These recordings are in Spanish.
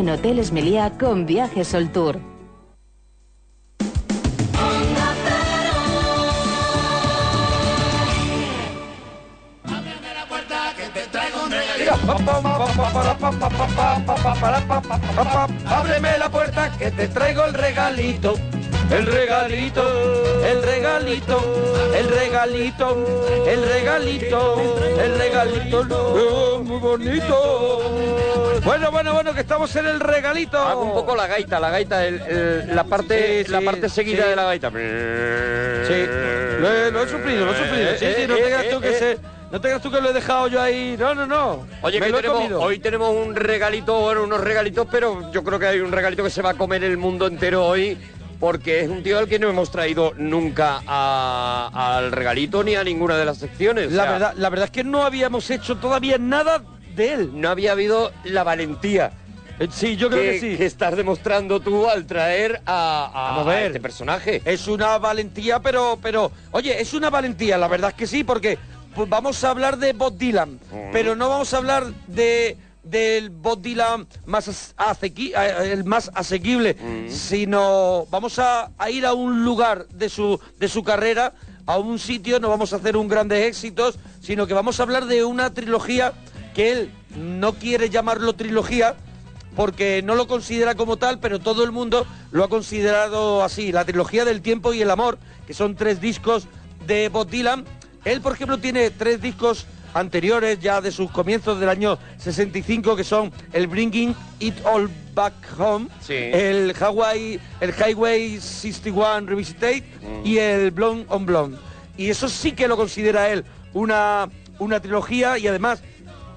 En Hoteles Meliá con Viajes Sol Tour. Ábreme la puerta que te traigo el regalito. El regalito, el regalito, el regalito, el regalito, el regalito, oh, muy bonito. Bueno, bueno, bueno, que estamos en el regalito. Hago un poco la gaita, la gaita, el- el- la parte, Sí, la sí, parte seguida sí. de la gaita. Sí, lo he, lo he sufrido, lo he sufrido. Sí, sí, no te creas tú que se, no te creas tú que lo he dejado yo ahí. No, no, no. Oye, Me que lo he tenemos, comido. hoy tenemos un regalito, bueno, unos regalitos, pero yo creo que hay un regalito que se va a comer el mundo entero hoy, porque es un tío al que no hemos traído nunca a- al regalito ni a ninguna de las secciones. o La sea, verdad, la verdad es que no habíamos hecho todavía nada de él. No había habido la valentía. Eh, Sí, yo creo que, sí. que estás demostrando tú al traer a, a- Vamos a ver. a este personaje. Es una valentía, pero, pero, oye, es una valentía, la verdad es que sí, porque pues, vamos a hablar de Bob Dylan, Mm. pero no vamos a hablar de del Bob Dylan más as- asequi- eh, el más asequible, Mm. sino vamos a, a ir a un lugar de su de su carrera, a un sitio, no vamos a hacer un grandes éxitos, sino que vamos a hablar de una trilogía que él no quiere llamarlo trilogía, porque no lo considera como tal, pero todo el mundo lo ha considerado así, la trilogía del tiempo y el amor, que son tres discos de Bob Dylan. Él, por ejemplo, tiene tres discos anteriores ya de sus comienzos del año 65 que son el Bringing It All Back Home, Sí. el Hawaii, el Highway 61 Revisited y el Blonde on Blonde. Y eso sí que lo considera él una, una trilogía y además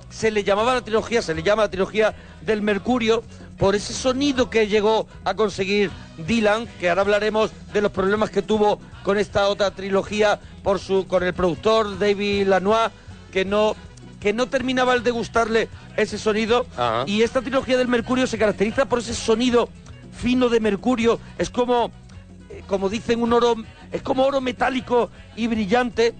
se le llamaba la trilogía, se le llama la trilogía del Mercurio por ese sonido que llegó a conseguir Dylan, que ahora hablaremos de los problemas que tuvo con esta otra trilogía por su con el productor David Lanois, que no que no terminaba el de gustarle ese sonido Ajá. y esta trilogía del Mercurio se caracteriza por ese sonido fino de Mercurio, es como eh, como dicen un oro es como oro metálico y brillante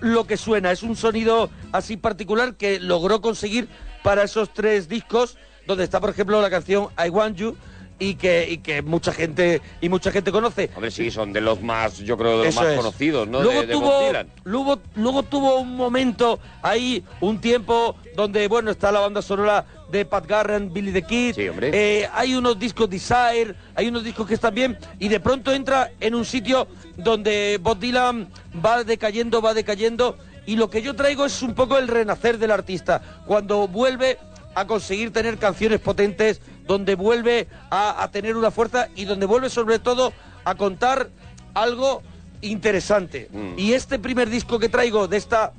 lo que suena. Es un sonido así particular que logró conseguir para esos tres discos, donde está, por ejemplo, la canción I Want You y que, y que mucha gente y mucha gente conoce. Hombre, sí, son de los más, yo creo, de los Eso más es. conocidos, ¿no? Luego de, de tuvo. Luego, luego tuvo un momento ahí, un tiempo donde, bueno, está la banda sonora de Pat Garrett, Billy the Kid. Sí, hombre. Eh, hay unos discos Desire, hay unos discos que están bien, y de pronto entra en un sitio donde Bob Dylan va decayendo, va decayendo, y lo que yo traigo es un poco el renacer del artista, cuando vuelve a conseguir tener canciones potentes, donde vuelve a, a tener una fuerza y donde vuelve sobre todo a contar algo interesante. Mm. Y este primer disco que traigo de esta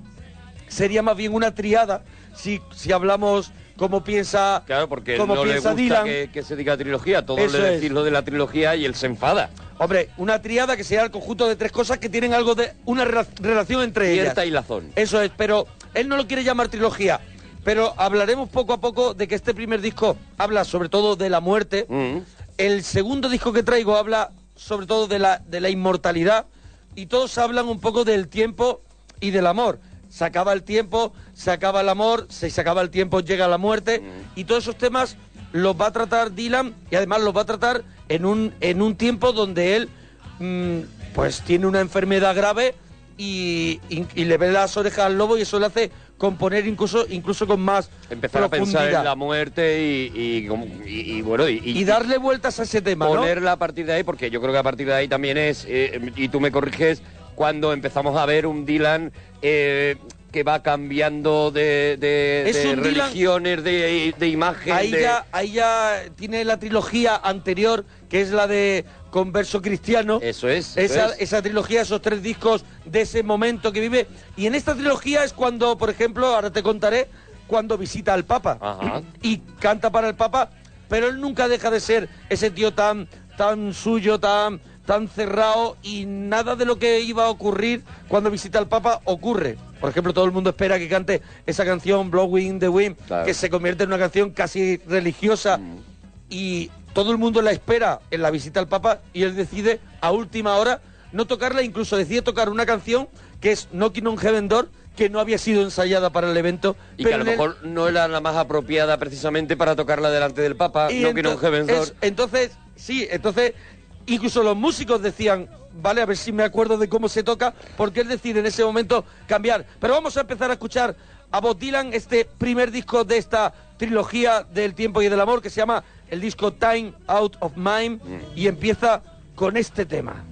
sería más bien una triada, si, si hablamos como piensa, Claro, porque como no le piensa gusta Dylan. que, que se diga trilogía. Todos Eso le es. decís lo de la trilogía y él se enfada. Hombre, una triada que sea el conjunto de tres cosas que tienen algo de una rela- relación entre ellas. Cierta y lazón. Eso es, pero él no lo quiere llamar trilogía. Pero hablaremos poco a poco de que este primer disco habla sobre todo de la muerte. Mm. El segundo disco que traigo habla sobre todo de la, de la inmortalidad. Y todos hablan un poco del tiempo y del amor. Se acaba el tiempo, se acaba el amor, se, se acaba el tiempo, llega la muerte. Y todos esos temas los va a tratar Dylan y además los va a tratar en un, en un tiempo donde él mm, pues tiene una enfermedad grave y, y- y le ve las orejas al lobo y eso le hace componer incluso, incluso con más Empezar a pensar en la muerte y, y y- y bueno, y, y darle vueltas a ese tema, ¿no? ponerla a partir de ahí, porque yo creo que a partir de ahí también es, eh, y tú me corriges, cuando empezamos a ver un Dylan eh, que va cambiando de, de- Es de un Dylan- religiones, de, de imagen. Ahí ya, ahí ya tiene la trilogía anterior, que es la de Converso Cristiano. Eso es. eso Esa, es. esa trilogía, esos tres discos de ese momento que vive. Y en esta trilogía es cuando, por ejemplo, ahora te contaré, cuando visita al Papa. Ajá. Y canta para el Papa, pero él nunca deja de ser ese tío tan, tan suyo, tan, tan cerrado y nada de lo que iba a ocurrir cuando visita al Papa ocurre. Por ejemplo, todo el mundo espera que cante esa canción Blowing the Wind, Claro. que se convierte en una canción casi religiosa y todo el mundo la espera en la visita al Papa y él decide a última hora no tocarla, incluso decide tocar una canción que es Knocking on Heaven Door, que no había sido ensayada para el evento. Y pero que a lo el- mejor no era la más apropiada precisamente para tocarla delante del Papa, y un ento- Heaven's Door. es- entonces, sí, entonces, incluso los músicos decían, vale, a ver si me acuerdo de cómo se toca, porque él decide en ese momento cambiar. Pero vamos a empezar a escuchar a Bob Dylan, este primer disco de esta trilogía del tiempo y del amor, que se llama el disco Time Out of Mind, y empieza con este tema.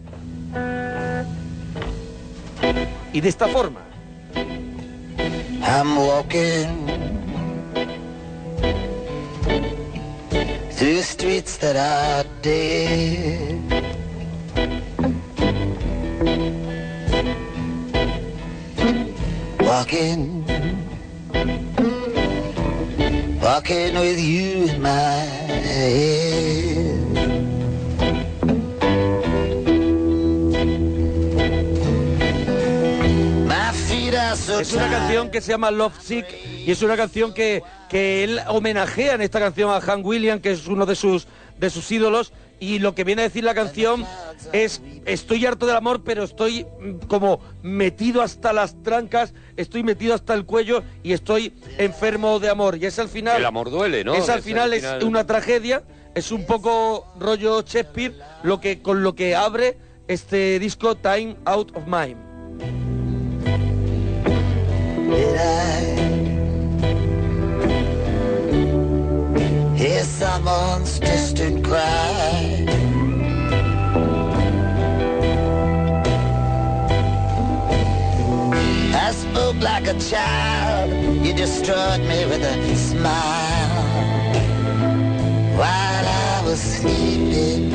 Y de esta forma. I'm walking through streets that are dead. Walking, Es una canción que se llama Love Sick y es una canción que, que él homenajea en esta canción a Hank Williams, que es uno de sus, de sus ídolos. Y lo que viene a decir la canción es, estoy harto del amor, pero estoy mm, como metido hasta las trancas, estoy metido hasta el cuello y estoy enfermo de amor. Y es al final... El amor duele, ¿no? Es al Es final, al es final- una tragedia, es un poco rollo Shakespeare, lo que, con lo que abre este disco Time Out of Mind. Hear someone's distant cry? I spoke like a child. You destroyed me with a smile while I was sleeping.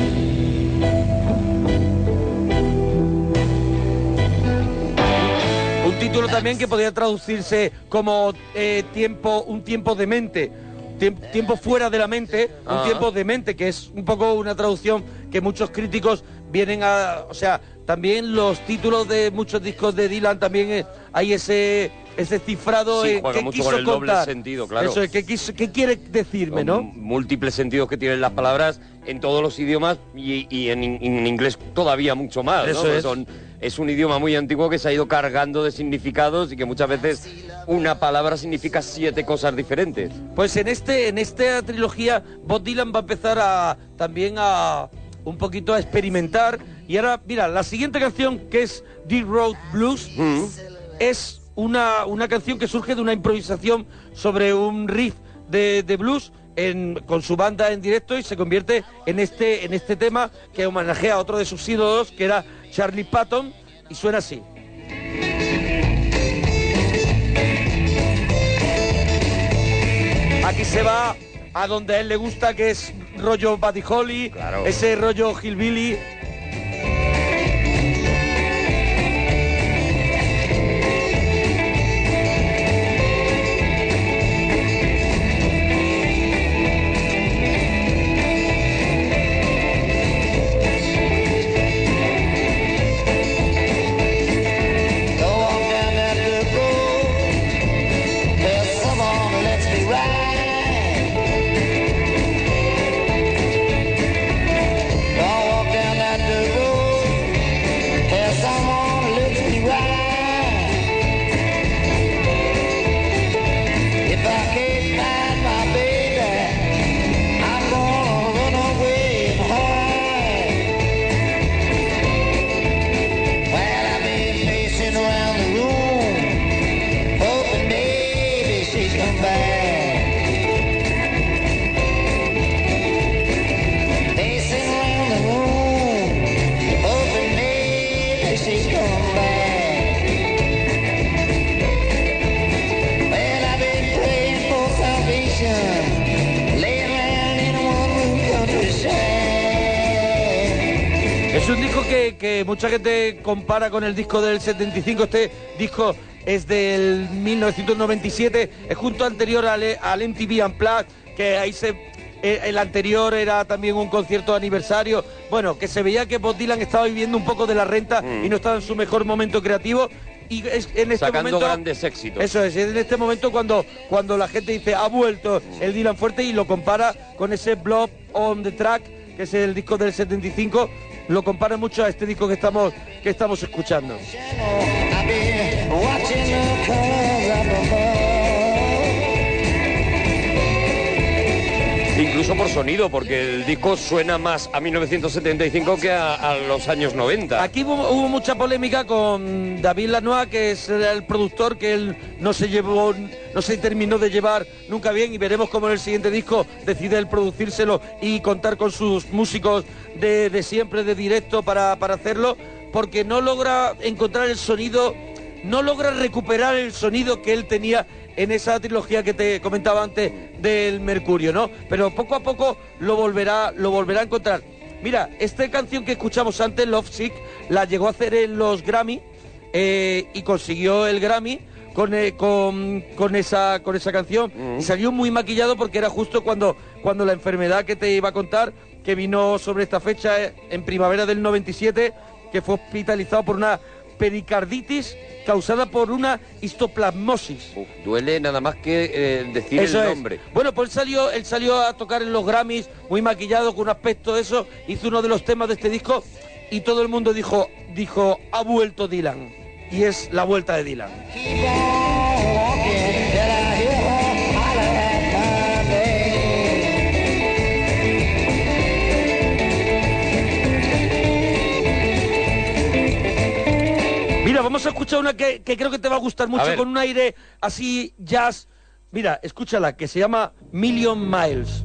Un título también que podría traducirse como eh, tiempo, un tiempo de mente, tiempo fuera de la mente, un Ah. tiempo de mente, que es un poco una traducción que muchos críticos vienen a, o sea, también los títulos de muchos discos de Dylan también eh, hay ese ese cifrado Sí, eh, juega que mucho quiso con el doble contar. sentido, claro. Eso es, ¿qué, quiso- qué quiere decirme, no? Múltiples sentidos que tienen las palabras en todos los idiomas y, y en, in- en inglés todavía mucho más. ¿no? Eso Porque es. Son- es un idioma muy antiguo que se ha ido cargando de significados y que muchas veces una palabra significa siete cosas diferentes. Pues en este en esta trilogía Bob Dylan va a empezar a también a un poquito a experimentar y ahora mira la siguiente canción que es Deep Road Blues Mm. es una, una canción que surge de una improvisación sobre un riff de, de blues en- con su banda en directo y se convierte en este en este tema que homenajea a otro de sus ídolos que era Charlie Patton y suena así. Aquí se va a donde a él le gusta, que es rollo Buddy Holly, Claro. ese rollo Hillbilly. Es un disco que, que mucha gente compara con el disco del 75. Este disco es del 1997, es junto anterior al, al MTV Unplugged, que ahí se... eh, El anterior era también un concierto de aniversario. Bueno, que se veía que Bob Dylan estaba viviendo un poco de la renta y no estaba en su mejor momento creativo. Y es en este Sacando momento, grandes éxitos. Eso es, es en este momento cuando, cuando la gente dice ha vuelto el Dylan fuerte y lo compara con ese Blob on the Track, que es el disco del 75, lo compara mucho a este disco que estamos, que estamos escuchando. Incluso por sonido, porque el disco suena más a 1975 que a, los años 90. Aquí hubo, mucha polémica con David Lanois, que es el productor que él no se llevó, no se terminó de llevar nunca bien y veremos cómo en el siguiente disco decide él producírselo y contar con sus músicos de, siempre, de directo para hacerlo, porque no logra encontrar el sonido, no logra recuperar el sonido que él tenía en esa trilogía que te comentaba antes del Mercurio, ¿no? Pero poco a poco lo volverá, lo volverá a encontrar. Mira, esta canción que escuchamos antes, Love Sick, la llegó a hacer en los Grammy eh, y consiguió el Grammy con, eh, con, con esa, con esa canción. Y salió muy maquillado porque era justo cuando, cuando la enfermedad que te iba a contar, que vino sobre esta fecha eh, en primavera del 97, que fue hospitalizado por una pericarditis causada por una histoplasmosis. Uf, duele nada más que eh, decir Eso el es. nombre. Bueno, pues él salió, él salió a tocar en los Grammys, muy maquillado, con un aspecto de eso, hizo uno de los temas de este disco y todo el mundo dijo, dijo, ha vuelto Dylan. Y es la vuelta de Dylan. Vamos a escuchar una que, que creo que te va a gustar mucho, con un aire así jazz. Mira, escúchala, que se llama Million Miles.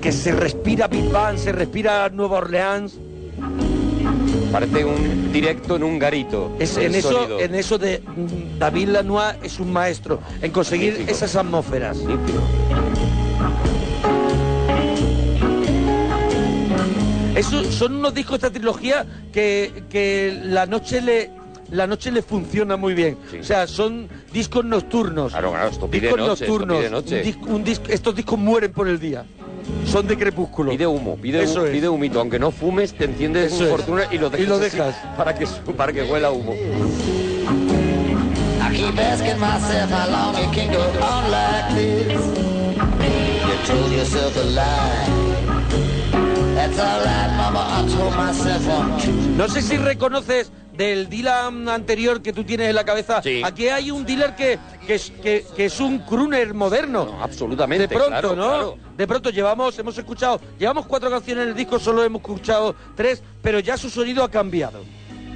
Que se respira Big Bang, se respira Nueva Orleans. Parece un directo en un garito. Es, en, eso, sonido. en eso de mm, David Lanois es un maestro, en conseguir esas atmósferas. Eso, son unos discos de esta trilogía que, que la noche le la noche le funciona muy bien. Sí. O sea, son discos nocturnos. Claro, claro, esto pide discos noche, esto nocturnos. pide noche. Un dis- un dis- estos discos mueren por el día. Son de crepúsculo. Pide humo, pide, Eso humo, es. pide humito. Aunque no fumes, te enciendes Eso un es. fortuna y lo dejas, Y lo dejas. para que para que huela humo. No sé si reconoces del Dylan anterior que tú tienes en la cabeza. Sí. Aquí hay un dealer que, que, es, que, que es un crooner moderno. No, absolutamente, De pronto, claro, ¿no? claro. De pronto llevamos, hemos escuchado, llevamos cuatro canciones en el disco, solo hemos escuchado tres, pero ya su sonido ha cambiado.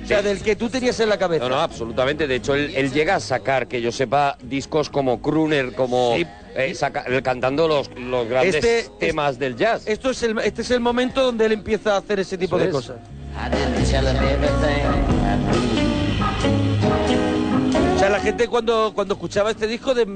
O sea, del que tú tenías en la cabeza. No, no, absolutamente. De hecho, él, él llega a sacar, que yo sepa, discos como Crooner, como Sí. eh, saca- él cantando los, los grandes Este- temas del jazz. Esto es el, este es el momento donde él empieza a hacer ese tipo Eso de es. cosas. O sea, la gente cuando, cuando escuchaba este disco de-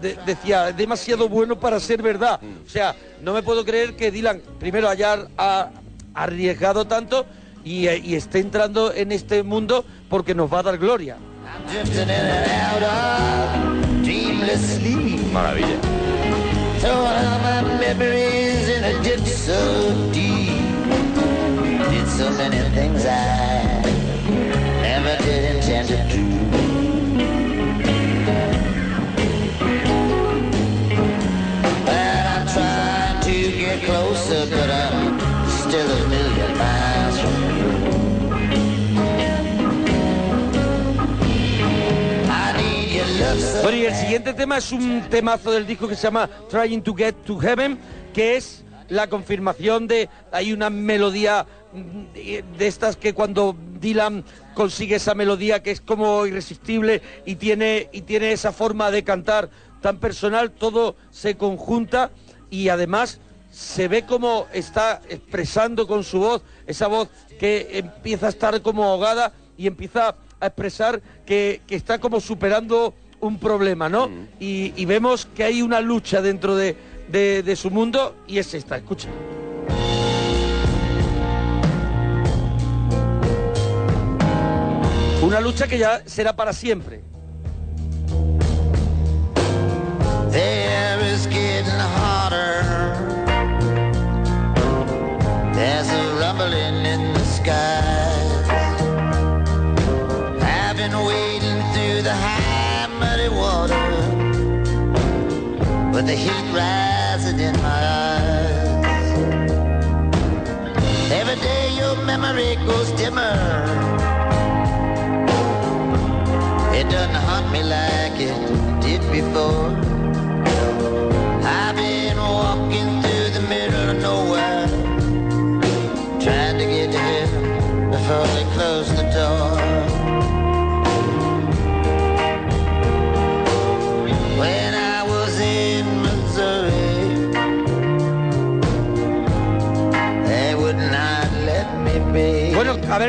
de- decía, es demasiado bueno para ser verdad. Mm. O sea, no me puedo creer que Dylan primero haya ha- arriesgado tanto y, eh, y esté entrando en este mundo porque nos va a dar gloria. I'm drifting in and out of dreamless sleep. Maravilla. Throwing out my memories in a ditch so deep. Did so many things I never did intend to do. El siguiente tema es un temazo del disco que se llama Trying to Get to Heaven, que es la confirmación de hay una melodía mm, de estas que cuando Dylan consigue esa melodía que es como irresistible y tiene y tiene esa forma de cantar tan personal, todo se conjunta y además se ve como está expresando con su voz, esa voz que empieza a estar como ahogada y empieza a expresar que, que está como superando un problema, ¿no? Y, y vemos que hay una lucha dentro de, de- de su mundo y es esta, escucha. Una lucha que ya será para siempre. There's a rumbling in the. With the heat rising in my eyes. Every day your memory grows dimmer. It doesn't haunt me like it did before. I've been walking through the middle of nowhere, trying to get to heaven before they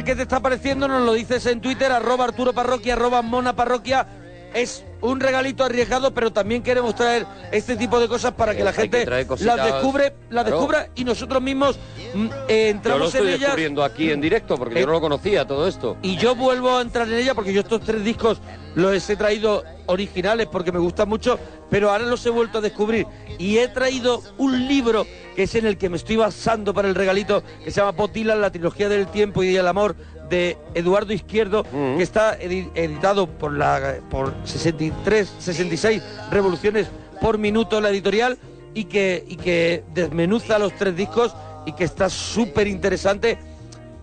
Qué te está pareciendo, nos lo dices en Twitter, arroba Arturo Parroquia, arroba Mona Parroquia. Es un regalito arriesgado, pero también queremos traer este tipo de cosas para que la que gente las descubre, las claro. descubra y nosotros mismos mm, eh, Yo lo entramos estoy en ellas. descubriendo aquí en directo porque Eh, yo no lo conocía todo esto. Y yo vuelvo a entrar en ella porque yo estos tres discos los he traído originales porque me gustan mucho, pero ahora los he vuelto a descubrir. Y he traído un libro que es en el que me estoy basando para el regalito, que se llama Dylan, la trilogía del tiempo y del amor, de Eduardo Izquierdo, Mm. que está edi- editado por la por 63, 66 revoluciones por minuto la editorial y que, y que desmenuza los tres discos y que está súper interesante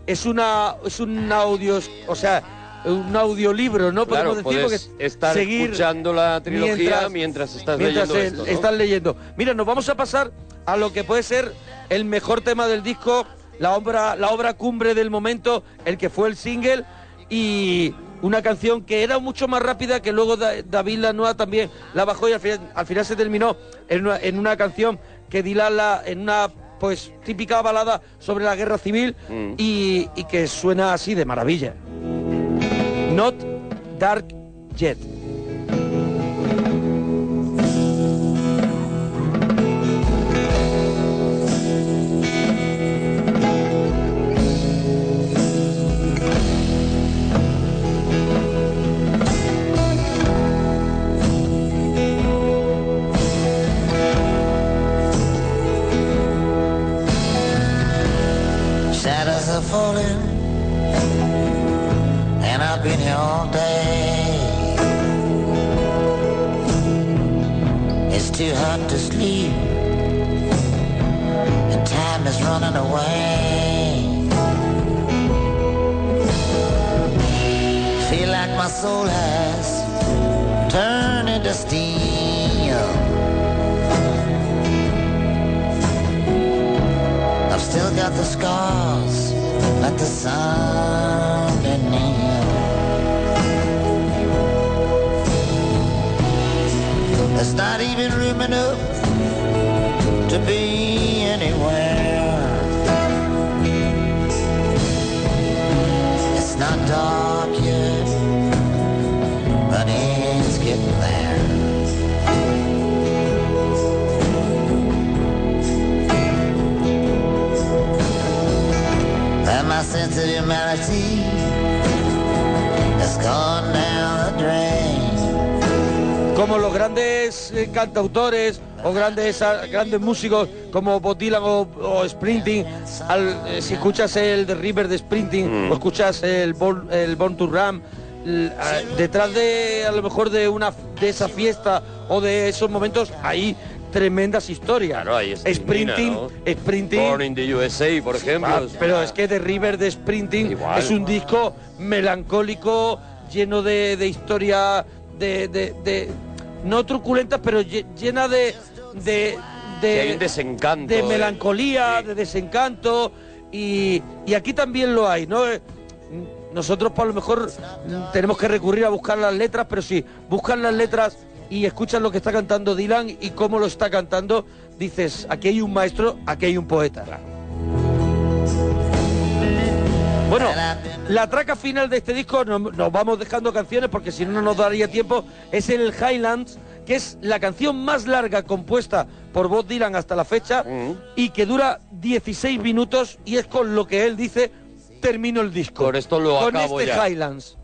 es una es un audio, o sea, un audiolibro, ¿no? Claro, Podemos decir puedes porque estar escuchando la trilogía mientras, estás mientras leyendo el- esto, ¿no? estás leyendo. Mira, nos vamos a pasar a lo que puede ser el mejor tema del disco, la obra la obra cumbre del momento, el que fue el single y una canción que era mucho más rápida que luego Da- David Lanois también la bajó y al final, al final se terminó en una, en una canción que Dylan la, en una pues típica balada sobre la guerra civil Mm. y, y que suena así de maravilla. Not Dark Yet. Cantautores o grandes ah, grandes músicos como Bob Dylan o, o Sprinting, al- eh, si escuchas el The River de Sprinting o escuchas el Born, el Born to Ram, ah, detrás de a lo mejor de una de esa fiesta o de esos momentos hay tremendas historias. Claro, ahí Sprinting, ¿no? Sprinting Born in the USA, por ejemplo. Ah, pero es que The River de Sprinting Igual. es un disco melancólico, lleno de, de historia, de, de- de- no truculentas, pero lle- llena de... de de, Que hay un desencanto, de eh. melancolía, Sí. de desencanto y, y aquí también lo hay, ¿no? Nosotros por lo mejor mm, tenemos que recurrir a buscar las letras, pero si buscan las letras y escuchas lo que está cantando Dylan y cómo lo está cantando, dices, aquí hay un maestro, aquí hay un poeta. Bueno, la traca final de este disco, nos, nos vamos dejando canciones porque si no, no nos daría tiempo, es el Highlands, que es la canción más larga compuesta por Bob Dylan hasta la fecha y que dura 16 minutos y es con lo que él dice, termino el disco. Con esto lo Con acabo este ya. Highlands,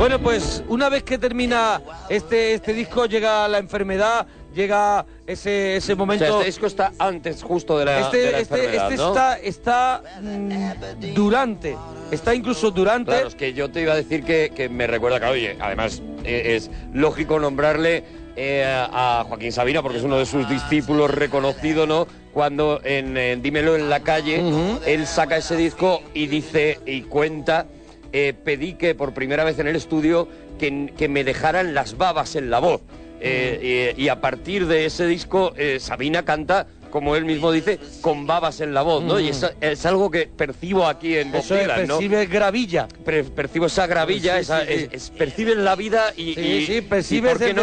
Bueno, pues una vez que termina este, este disco, llega la enfermedad, llega ese, ese O momento... sea, este disco está antes justo de la, de Este, la este, enfermedad, este ¿no? está, está mm, durante, está incluso durante. Claro, es que yo te iba a decir que, que me recuerda, claro, oye, además eh, es lógico nombrarle eh, a Joaquín Sabina porque es uno de sus discípulos reconocido, ¿no? Cuando en, Dímelo en la calle, él saca ese disco y dice y cuenta, eh, pedí que por primera vez en el estudio que, que me dejaran las babas en la voz. Eh, y, y a partir de ese disco, eh, Sabina canta, como él mismo dice, con babas en la voz, ¿no? Y es, es algo que percibo aquí en Bob Dylan, ¿no? percibe gravilla. Percibo esa gravilla, Sí, esa, sí, sí. es- es- percibes la vida y, Sí, y- y percibes ¿por qué el no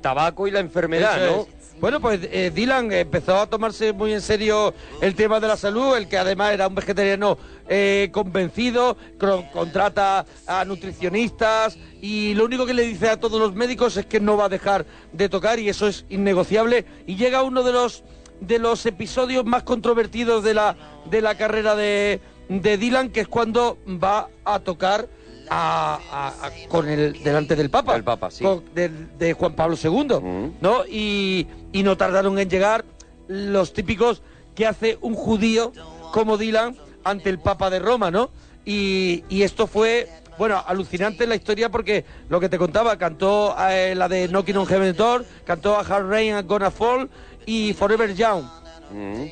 tabaco y la enfermedad, Eso ¿no? Bueno, pues eh, Dylan empezó a tomarse muy en serio el tema de la salud, el que además era un vegetariano eh, convencido, cro- contrata a nutricionistas y lo único que le dice a todos los médicos es que no va a dejar de tocar y eso es innegociable. Y llega uno de los de los episodios más controvertidos de la de la carrera de, de Dylan, que es cuando va a tocar a- a- a- con el delante del Papa, Del Papa, sí. con- de, de Juan Pablo II, ¿no? Y, y no tardaron en llegar los típicos que hace un judío como Dylan ante el Papa de Roma, ¿no? Y, y esto fue, bueno, alucinante la historia porque lo que te contaba, cantó eh, la de Knocking on Heaven's Door, cantó a Hard Rain and Gonna Fall y Forever Young.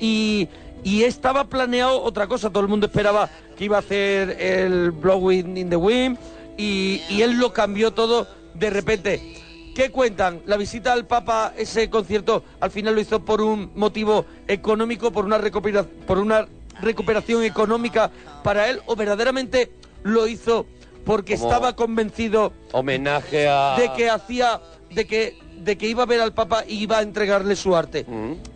Y, y estaba planeado otra cosa, todo el mundo esperaba que iba a hacer el Blowing in the Wind y, y él lo cambió todo de repente. ¿Qué cuentan? La visita al Papa, ese concierto, al final lo hizo por un motivo económico, por una, recupera- por una recuperación económica para él, o verdaderamente lo hizo porque Como- estaba convencido Homenaje a... de que hacía de que de que iba a ver al Papa y iba a entregarle su arte.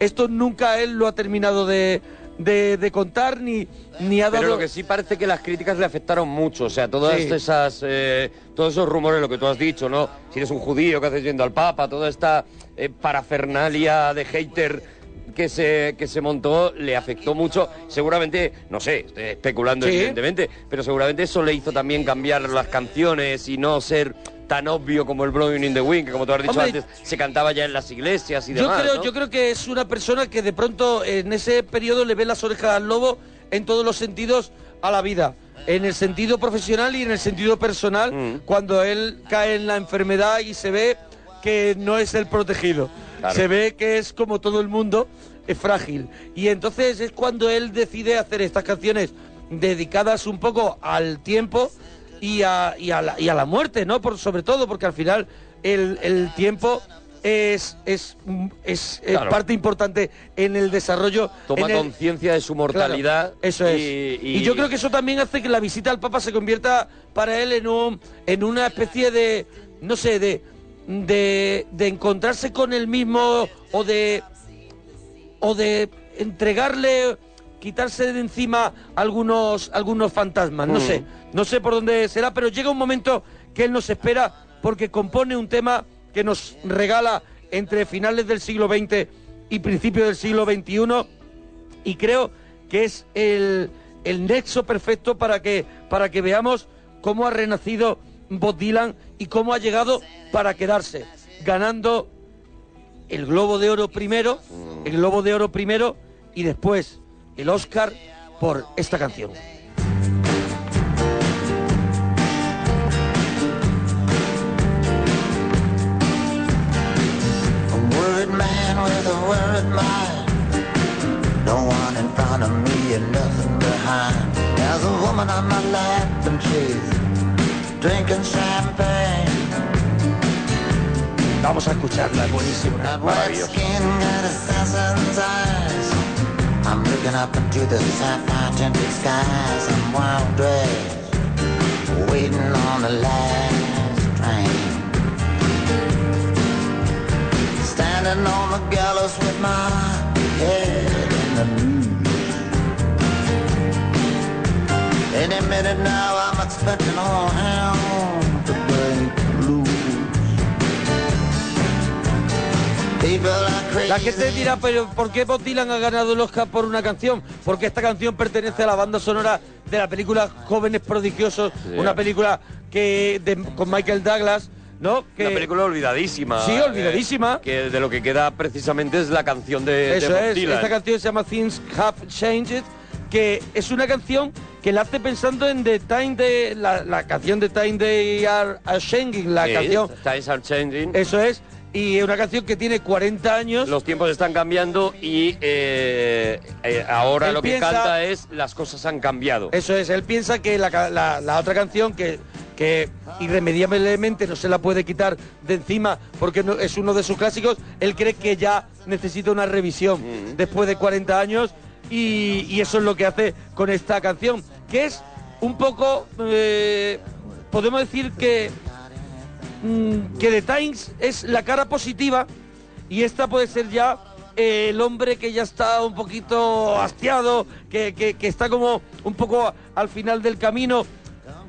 Esto nunca él lo ha terminado de, de, de contar ni ni ha dado Pero lo que sí parece que las críticas le afectaron mucho, o sea, todas Sí. esas, eh, todos esos rumores, lo que tú has dicho, ¿no? Si eres un judío, ¿qué haces yendo al Papa? Toda esta eh, parafernalia de hater que se, que se montó le afectó mucho. Seguramente, no sé, estoy especulando Sí. evidentemente, pero seguramente eso le hizo también cambiar las canciones y no ser tan obvio como el Blowing in the Wind, que como tú has dicho Hombre, antes, se cantaba ya en las iglesias y yo demás, creo ¿no? yo creo que es una persona que de pronto en ese periodo le ve las orejas al lobo en todos los sentidos a la vida. En el sentido profesional y en el sentido personal, Mm. cuando él cae en la enfermedad y se ve que no es el protegido. Claro. Se ve que es como todo el mundo, es frágil. Y entonces es cuando él decide hacer estas canciones dedicadas un poco al tiempo y a, y a, la, y a la muerte, ¿no? Por, sobre todo porque al final el, el tiempo es, es, es, Claro. parte importante en el desarrollo. Toma conciencia de su mortalidad. Claro, eso es. y- Y, yo creo que eso también hace que la visita al Papa se convierta para él en un en una especie de no sé de de, de encontrarse con él mismo o de o de entregarle quitarse de encima algunos algunos fantasmas, no Mm. sé, no sé por dónde será, pero llega un momento que él nos espera porque compone un tema que nos regala entre finales del siglo XX y principios del siglo XXI y creo que es el, el nexo perfecto para que, para que veamos cómo ha renacido Bob Dylan y cómo ha llegado para quedarse, ganando el Globo de Oro primero, el Globo de Oro primero y después el Oscar por esta canción. A worried man with a worried mind. No one in front of me and nothing behind. There's a woman on my lap and she's drinking champagne. Vamos a escucharla, es buenísimo. I'm looking up into the sapphire tinted skies. I'm wild dressed, waiting on the last train. Standing on the gallows with my head in the news. Any minute now, I'm expecting all hell La gente dirá, pero ¿por qué Bob Dylan ha ganado el Oscar por una canción? Porque esta canción pertenece a la banda sonora de la película Jóvenes Prodigiosos, una película que de- con Michael Douglas, ¿no? Que, Una película olvidadísima. Sí, olvidadísima. eh, que de lo que queda precisamente es la canción de, de Eso Bob es, Dylan. esta canción se llama Things Have Changed, que es una canción que la hace pensando en The Time de la, la canción de Time They Are Changing, la Sí, canción, Times are changing. eso es, y es una canción que tiene 40 años. Los tiempos están cambiando y eh, eh, ahora Él lo que canta es las cosas han cambiado. Eso es, él piensa que la, la- la otra canción que, que irremediablemente no se la puede quitar de encima porque no- es uno de sus clásicos, él cree que ya necesita una revisión después de 40 años y, y eso es lo que hace con esta canción, que es un poco, eh, podemos decir que, mm, que The Times es la cara positiva y esta puede ser ya eh, el hombre que ya está un poquito hastiado, que, que- que está como un poco al final del camino.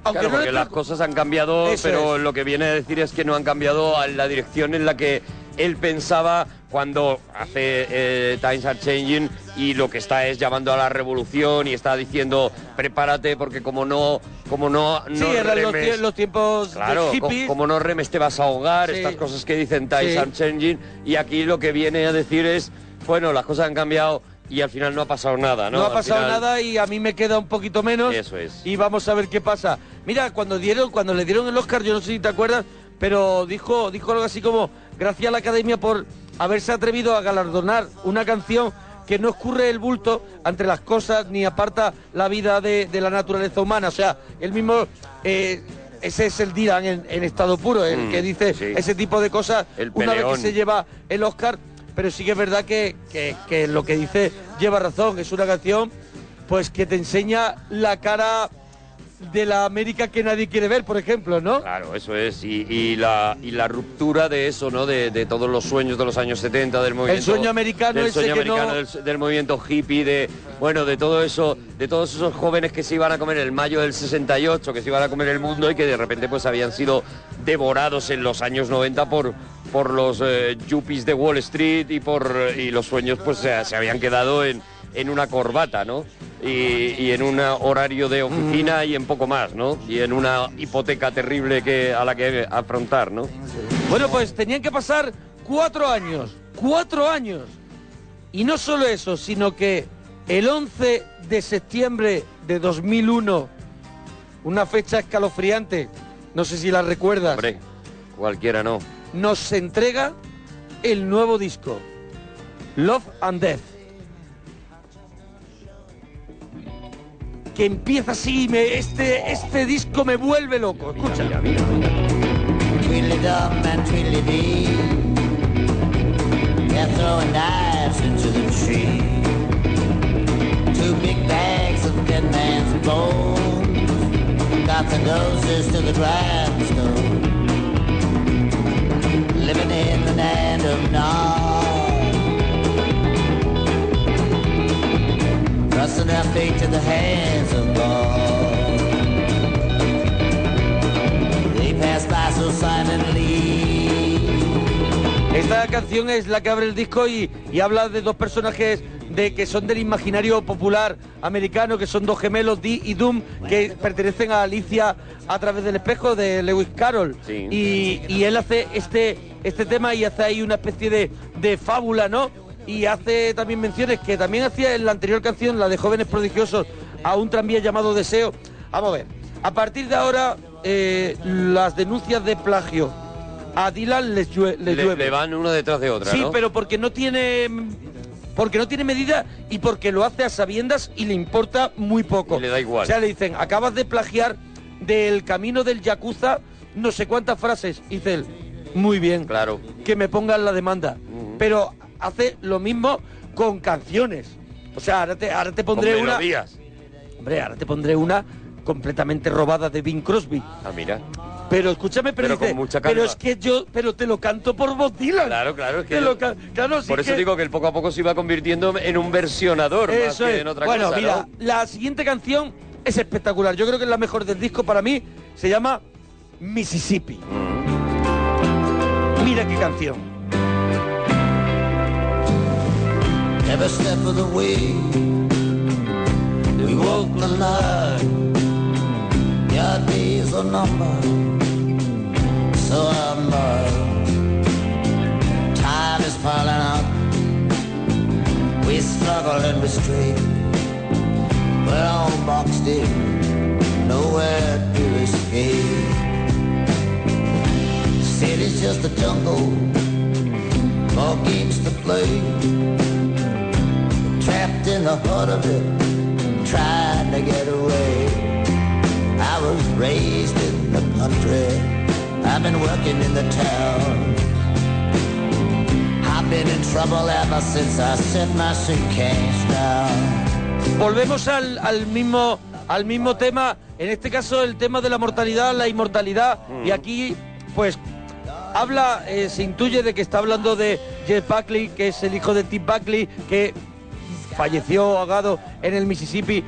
Aunque Claro, no porque le- las cosas han cambiado, Eso pero es. lo que viene a decir es que no han cambiado a la dirección en la que él pensaba cuando hace eh, Times Are Changing y lo que está es llamando a la revolución y está diciendo prepárate porque como no como no, Sí, no eran los, remes- tie- los tiempos Claro, de co- hippies. como no remes te vas a ahogar, Sí. estas cosas que dicen Times Sí. Are Changing y aquí lo que viene a decir es, bueno, las cosas han cambiado y al final no ha pasado nada, ¿no? No, ha Al pasado final- nada y a mí me queda un poquito menos. Eso es. Y vamos a ver qué pasa. Mira, cuando dieron, cuando le dieron el Oscar, yo no sé si te acuerdas, pero dijo, dijo algo así como, gracias a la Academia por haberse atrevido a galardonar una canción que no escurre el bulto entre las cosas ni aparta la vida de, de la naturaleza humana. O sea, él mismo, eh, ese es el Dylan en, en estado puro, el Mm, que dice sí. ese tipo de cosas El una vez que se lleva el Oscar, pero sí que es verdad que, que- que lo que dice lleva razón, es una canción pues que te enseña la cara de la América que nadie quiere ver, por ejemplo, ¿no? Claro, eso es. Y, y la, y la ruptura de eso, ¿no? De, de todos los sueños de los años 70, del movimiento... sueño americano del sueño americano, no- del, del movimiento hippie, de... Bueno, de todo eso, de todos esos jóvenes que se iban a comer el mayo del 68, que se iban a comer el mundo y que de repente pues habían sido devorados en los años 90 por, por los eh, yuppies de Wall Street y por y los sueños pues se, se habían quedado en, en una corbata, ¿no? Y, y en un horario de oficina y en poco más, ¿no? Y en una hipoteca terrible que a la que afrontar, ¿no? Bueno, pues tenían que pasar cuatro años, cuatro años. Y no solo eso, sino que el 11 de septiembre de 2001, una fecha escalofriante, no sé si la recuerdas, Hombre, cualquiera no. nos entrega el nuevo disco, Love and Death. Que empieza así, me- este, este disco me vuelve loco. Escucha. And tweedly dee. They're throwing knives into the tree. Two big bags of dead man's bones. Got the noses to the grindstone. Living in the land of Nod. Trusting their fate to the hands of God. They pass by so silently. Esta canción es la que abre el disco y, y habla de dos personajes de que son del imaginario popular americano, que son dos gemelos, Dee y Doom, que pertenecen a Alicia a través del espejo de Lewis Carroll. Sí. Y, y él hace este, este tema y hace ahí una especie de, de fábula, ¿no? Y hace también menciones que también hacía en la anterior canción, la de Jóvenes Prodigiosos, a un tranvía llamado Deseo. Vamos a ver, a partir de ahora, eh, las denuncias de plagio a Dylan les, llue- les Le, llueve. le van uno detrás de otra, Sí, ¿no? pero porque no tiene porque no tiene medida y porque lo hace a sabiendas y le importa muy poco. Y le da igual. O sea, le dicen, acabas de plagiar del camino del Yakuza no sé cuántas frases. Y dice él, muy bien, Claro. que me pongan la demanda. Pero hace lo mismo con canciones. O sea, ahora te, ahora te Con pondré una... melodías. Hombre, ahora te pondré una completamente robada de Bing Crosby. Ah, mira. Pero escúchame, pero, Pero con mucha pero es que yo, pero te lo canto por Bob Dylan. Claro, claro, es que yo- lo ca- claro, Por eso que- digo que el poco a poco se iba convirtiendo en un versionador más Eso que es. en otra bueno, cosa, mira, ¿no? la siguiente canción es espectacular. Yo creo que es la mejor del disco para mí. Se llama Mississippi. Mm. Mira qué canción. Every step of the way. We walk the line, your days are numbered, so am I. Time is piling up, we struggle and we strain. We're all boxed in, Trapped in the heart of it, trying to get away. I was raised in the country, I've been working in the town. I've been in trouble ever since I set my suitcase down. Volvemos al, al mismo al mismo tema, en este caso el tema de la mortalidad, la inmortalidad, y aquí pues habla, eh, se intuye de que está hablando de Jeff Buckley, que es el hijo de Tim Buckley, que falleció ahogado en el Mississippi.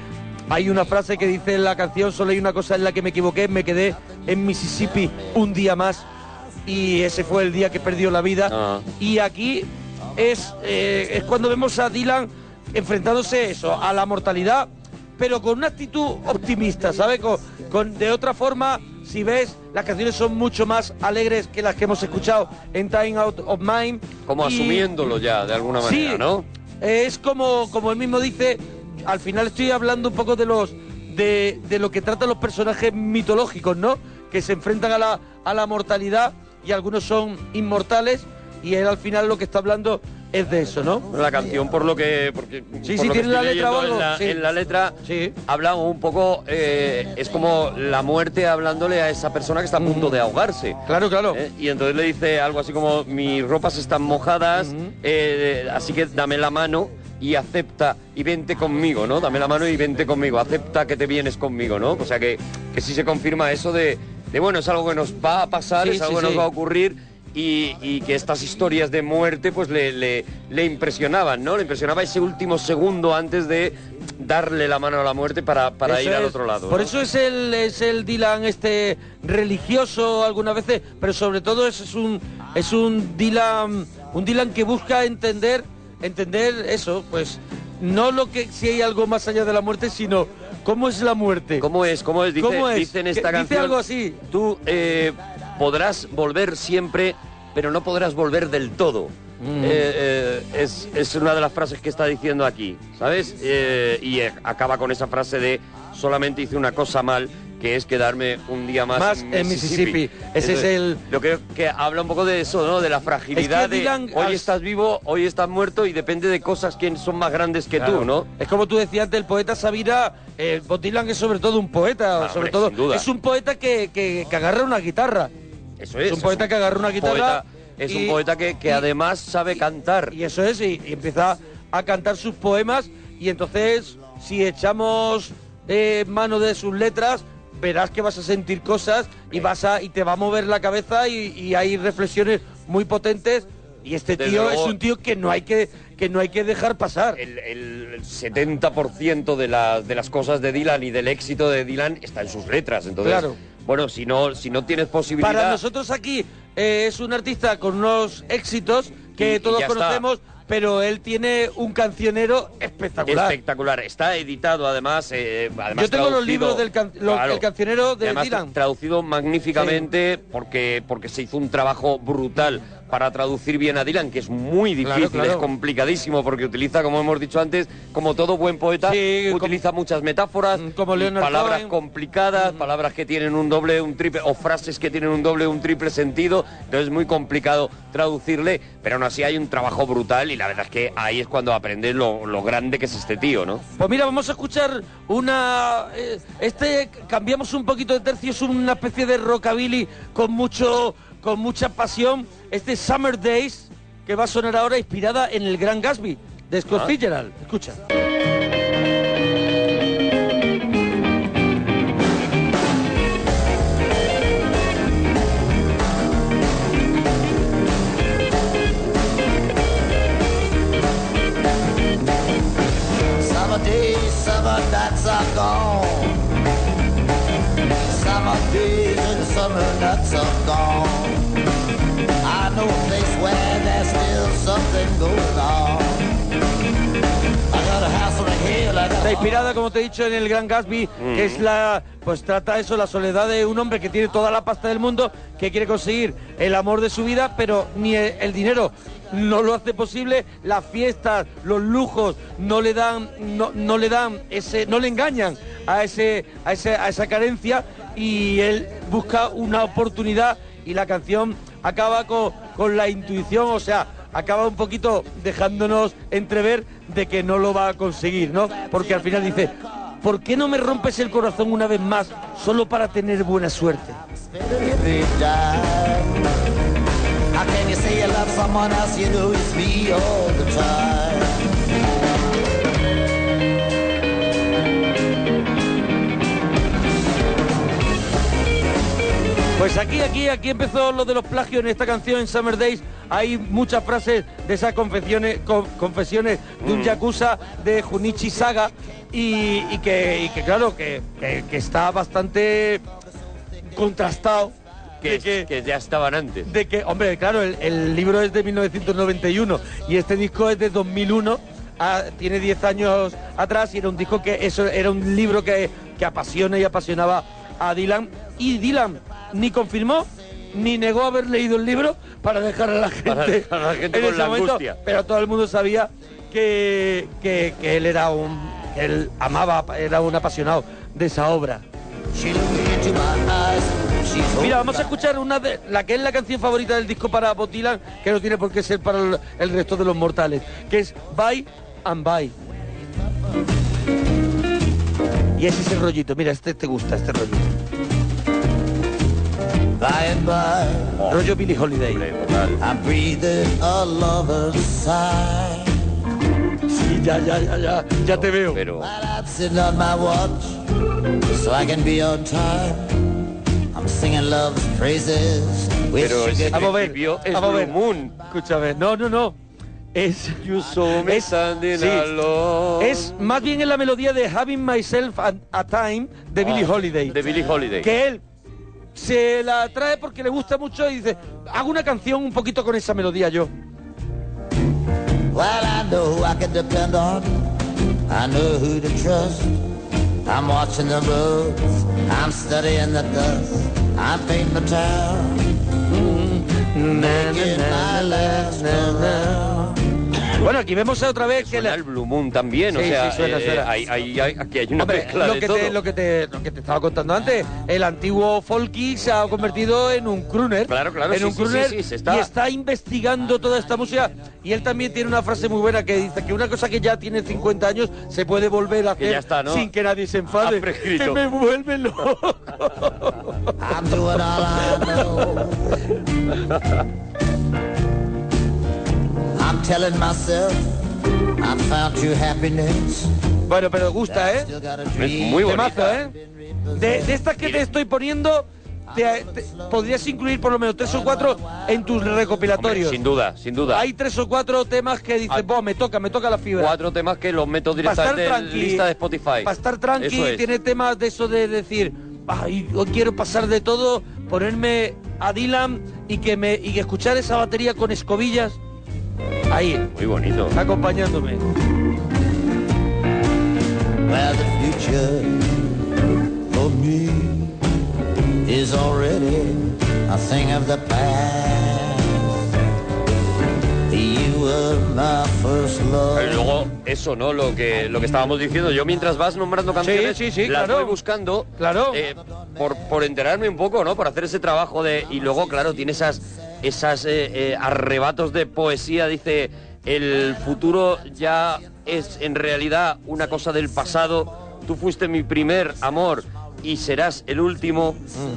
Hay una frase que dice en la canción, solo hay una cosa en la que me equivoqué, me quedé en Mississippi un día más y ese fue el día que perdió la vida. Ah. Y aquí es, eh, es cuando vemos a Dylan enfrentándose eso, a la mortalidad, pero con una actitud optimista, ¿sabes? Con, con- de otra forma, si ves, las canciones son mucho más alegres que las que hemos escuchado en Time Out of Mind. Como Y- asumiéndolo ya, de alguna manera, Sí, ¿no? Es como, como él mismo dice, al final estoy hablando un poco de los de, de lo que tratan los personajes mitológicos, ¿no? Que se enfrentan a la, a la mortalidad y algunos son inmortales y él al final lo que está hablando es de eso, ¿no? La canción, por lo que. Porque, Sí, por sí, tiene la letra o algo, En la, sí. en la letra habla un poco. eh, es como la muerte hablándole a esa persona que está a punto de ahogarse. Claro, claro. ¿eh? Y entonces le dice algo así como: Mis ropas están mojadas, eh, así que dame la mano. Y acepta y vente conmigo, ¿no? Dame la mano y vente conmigo. Acepta que te vienes conmigo, ¿no? O sea que, que sí se confirma eso de, de, bueno, es algo que nos va a pasar, Sí, es algo sí, que nos sí. va a ocurrir y, y que estas historias de muerte pues le, le- le impresionaban, ¿no? Le impresionaba ese último segundo antes de darle la mano a la muerte para, para ir al otro lado. Por ¿no? eso es el, es el Dylan este religioso algunas veces, pero sobre todo es, es un es un Dylan un Dylan que busca entender entender eso, pues no lo que si hay algo más allá de la muerte, sino cómo es la muerte. ¿Cómo es? ¿Cómo es? Dice, ¿Cómo es? dice en esta dice canción. algo así. Tú eh, podrás volver siempre, pero no podrás volver del todo. Mm. Eh, eh, es, es una de las frases que está diciendo aquí, ¿sabes? Eh, y eh, acaba con esa frase de solamente hice una cosa mal, que es quedarme un día más, Más en Mississippi. Ese es el- Lo que, que habla un poco de eso, ¿no? De la fragilidad Es que de hoy estás vivo, hoy estás muerto y depende de cosas que son más grandes que Claro. tú, ¿no? Es como tú decías antes, el poeta Sabira, eh, Bob Dylan es sobre todo un poeta, Ah, sobre hombre, todo sin duda. es un poeta que, que- que agarra una guitarra. Eso es. Es un poeta que agarra una guitarra. poeta- es un poeta que, que y- además sabe cantar. Y eso es, y, empieza a cantar sus poemas y entonces si echamos eh, mano de sus letras, verás que vas a sentir cosas y vas a y te va a mover la cabeza y, y hay reflexiones muy potentes y este Desde tío luego- es un tío que no hay que que no hay que dejar pasar. El, el 70% de, las de las cosas de Dylan y del éxito de Dylan está en sus letras. Entonces, Claro. Bueno, si no, si no tienes posibilidad... Para nosotros aquí eh, es un artista con unos éxitos que Y- y todos está. conocemos, pero él tiene un cancionero espectacular. Espectacular. Está editado además. eh, además Yo tengo los libros del can- lo- Claro. el cancionero de además Dylan. Traducido magníficamente porque, porque se hizo un trabajo brutal para traducir bien a Dylan, que es muy difícil, claro. es complicadísimo porque utiliza, como hemos dicho antes, como todo buen poeta, Sí, utiliza muchas metáforas, como Leonard palabras Cohen. complicadas, palabras que tienen un doble, un triple, o frases que tienen un doble, un triple sentido. Entonces es muy complicado traducirle, pero aún así hay un trabajo brutal y la verdad es que ahí es cuando aprendes lo, lo grande que es este tío, ¿no? Pues mira, vamos a escuchar una... eh, este, cambiamos un poquito de tercio, es una especie de rockabilly con mucho con mucha pasión. Este Summer Days, que va a sonar ahora inspirada en el Gran Gatsby, de Scott Ah. Fitzgerald. Escucha. Summer days, summer nights are gone. Summer days and summer nights are gone. I know a place where there's still something going on. Está inspirada, como te he dicho, en el Gran Gatsby, que es la, pues trata eso, la soledad de un hombre que tiene toda la pasta del mundo, que quiere conseguir el amor de su vida, pero ni el, el dinero no lo hace posible, las fiestas, los lujos no le dan, no, no le dan ese, no le engañan a ese, a ese, a esa carencia y él busca una oportunidad y la canción acaba con, la intuición, o sea, acaba un poquito dejándonos entrever de que no lo va a conseguir, ¿no? Porque al final dice, ¿por qué no me rompes el corazón una vez más solo para tener buena suerte? Pues aquí, aquí, aquí empezó lo de los plagios en esta canción en Summer Days. Hay muchas frases de esas confesiones, con- confesiones de un yakuza de Junichi Saga y, y que, y que, claro, que, que- que está bastante contrastado. Que, de que, que ya estaban antes. de que, hombre, claro, el, el libro es de 1991 y este disco es de 2001. ah, tiene 10 años atrás y era un disco que eso era un libro que, que apasiona y apasionaba a Dylan y Dylan ni confirmó ni negó haber leído el libro para dejar a la gente, Para dejar a la gente en con ese la momento, angustia. pero todo el mundo sabía que, que- que él era un que él amaba era un apasionado de esa obra Mira, vamos a escuchar una de la que es la canción favorita del disco para Bob Dylan, que no tiene por qué ser para el, el resto de los mortales, que es Bye and Bye. Y ese es el rollito, mira, este te gusta, este rollito. By and by. Rollo Billie Holiday. I'm breathing a lover's sigh. Sí, ya, ya, ya, ya, ya te veo. Pero While I'm sitting on my watch, so I can be on time. I'm singing love's praises with Pero ese. Vamos a ver, es vamos a Blue ver. Moon. Escúchame, no, no, no. Es You saw me es- standing sí. alone. Es más bien en la melodía de Having Myself a, a Time de Ah, Holiday. De Billie Holiday. que él se la trae porque le gusta mucho y dice, hago una canción un poquito con esa melodía yo. Well, I know I can depend on. I know who to trust. I'm watching the roads. I'm studying the dust. I'm painting my town. Making my last hurrah. Bueno, aquí vemos otra vez que Suena la- el Blue Moon también, o Sí, sea, sí, suena, eh, suena. hay- hay- hay- aquí hay una Hombre, mezcla lo de que, todo. te, lo, que te, lo que te estaba contando antes, el antiguo folky se ha convertido en un crooner. Claro, claro, en sí, un sí, crooner sí, sí, se está- y está investigando toda esta música. Y él también tiene una frase muy buena que dice que una cosa que ya tiene 50 años se puede volver a Que hacer ya está, ¿no? sin que nadie se enfade. Que me vuelve loco. I'm doing all I know. I'm telling myself I found true happiness. bueno, pero gusta, ¿eh? Es muy bonita. ¿eh? De, de estas que te estoy poniendo, te- te- podrías incluir por lo menos tres o cuatro en tus Hombre, recopilatorios. sin duda, sin duda. Hay tres o cuatro temas que dices. "Buah, me toca, me toca la fibra. cuatro temas que los meto directamente en la lista de Spotify. Para estar tranqui, es. tiene temas de eso de decir, ay, yo quiero pasar de todo, ponerme a Dylan y que me y que escuchar esa batería con escobillas ahí, Muy bonito. acompañándome. Where the future for me is already a thing of the past. You were my first love. Y luego, eso, ¿no? Lo que, lo que estábamos diciendo. Yo mientras vas nombrando canciones, sí, sí, las claro. voy buscando. Claro. eh, por, por enterarme un poco, ¿no? Por hacer ese trabajo de... Y luego, claro, tiene esas, esas eh, eh, arrebatos de poesía. Dice, el futuro ya es en realidad una cosa del pasado. Tú fuiste mi primer amor y serás el último.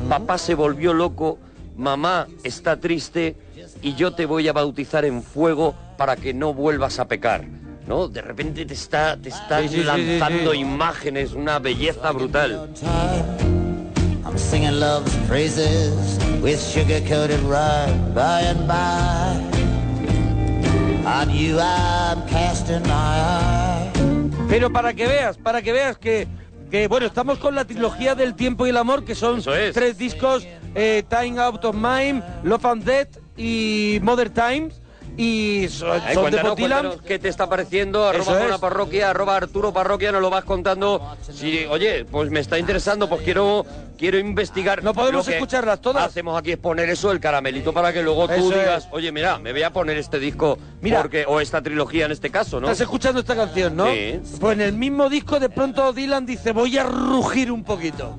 Papá se volvió loco. Mamá está triste y yo te voy a bautizar en fuego para que no vuelvas a pecar. ¿No? De repente te está, te está Sí, sí, sí, sí, lanzando sí. imágenes, una belleza brutal. time. I'm singing love's praises with sugar-coated rye by and by. On you I'm casting my eye. Pero para que veas, para que veas que, que, bueno, estamos con la trilogía del tiempo y el amor, que son es. tres discos, eh, Time Out of Mind, Love and Death y Mother Times. Y son, son de cuéntanos, cuéntanos qué te está pareciendo, arroba una es. parroquia, arroba Arturo Parroquia, nos lo vas contando. Si, oye, pues me está interesando, pues quiero quiero investigar. No podemos escucharlas todas. Hacemos aquí es poner eso, el caramelito, para que luego tú Eso digas, es. oye, mira, me voy a poner este disco, Mira. porque, o esta trilogía en este caso, ¿no? Estás escuchando esta canción, ¿no? Sí. Pues en el mismo disco de pronto Dylan dice, voy a rugir un poquito.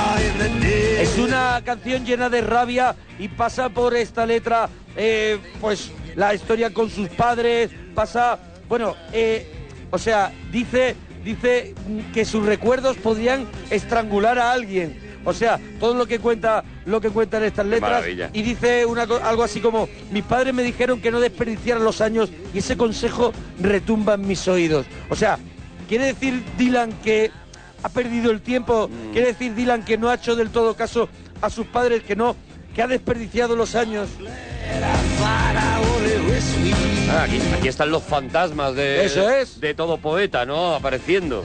Es una canción llena de rabia y pasa por esta letra, eh, pues la historia con sus padres, pasa, bueno, eh, o sea, dice, dice que sus recuerdos podrían estrangular a alguien. O sea, todo lo que cuenta, lo que cuentan estas letras maravilla. y dice una, algo así como mis padres me dijeron que no desperdiciara los años y ese consejo retumba en mis oídos. O sea, quiere decir Dylan que ha perdido el tiempo, quiere decir Dylan que no ha hecho del todo caso a sus padres, que no, que ha desperdiciado los años. Ah, aquí, aquí están los fantasmas de, Eso es. de todo poeta, ¿no? Apareciendo.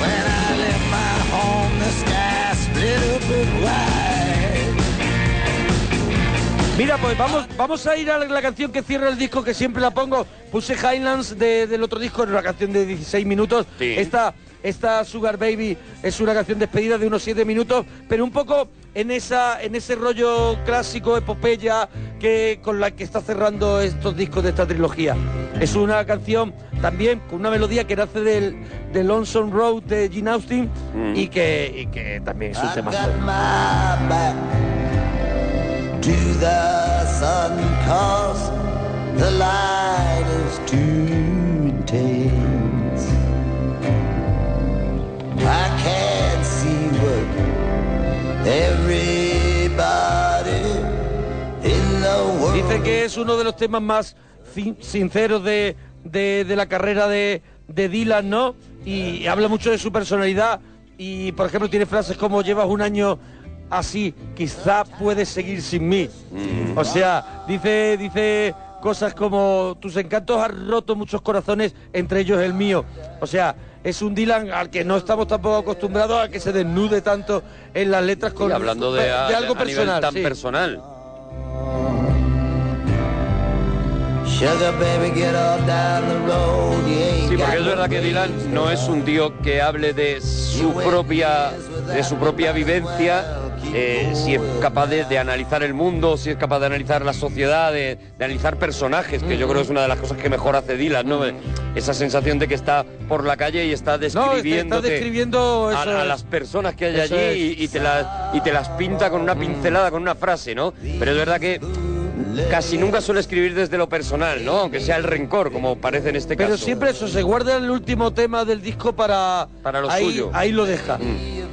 When I left my home, the sky wide. Mira, pues vamos, vamos a ir a la canción que cierra el disco, que siempre la pongo. Puse Highlands de- del otro disco, era una canción de 16 minutos. Sí. Esta, esta Sugar Baby es una canción despedida de unos 7 minutos, pero un poco en esa, en ese rollo clásico, epopeya, que, con la que está cerrando estos discos de esta trilogía. Es una canción también con una melodía que nace del, del Lonesome Road de Gene Austin Mm. y, que, y que también es un tema. got my back to the sun cause the light is too I can't see what everybody in the world Dice que es uno de los temas más sin- sinceros de, de- de la carrera de, de Dylan, ¿no? Y habla mucho de su personalidad y, por ejemplo, tiene frases como llevas un año así, quizá puedes seguir sin mí. O sea, dice, dice cosas como tus encantos han roto muchos corazones, entre ellos el mío. O sea, es un Dylan al que no estamos tampoco acostumbrados a que se desnude tanto en las letras con Y hablando de, a- algo a nivel personal. tan sí. personal. Sí, porque es no verdad que Dylan no es un tío que hable de su propia, de su propia vivencia, eh, si es capaz de, de analizar el mundo, si es capaz de analizar la sociedad, de, de analizar personajes, que yo creo que es una de las cosas que mejor hace Dylan, ¿no? Esa sensación de que está por la calle y está No, está- describiendo está describiendo eso a, las personas que hay allí y, y te las, y te las pinta con una pincelada, con una frase, ¿no? Pero es verdad que casi nunca suele escribir desde lo personal, ¿no? Aunque sea el rencor, como parece en este Pero caso. siempre eso, se guarda el último tema del disco para... Para lo ahí, suyo. Ahí lo deja.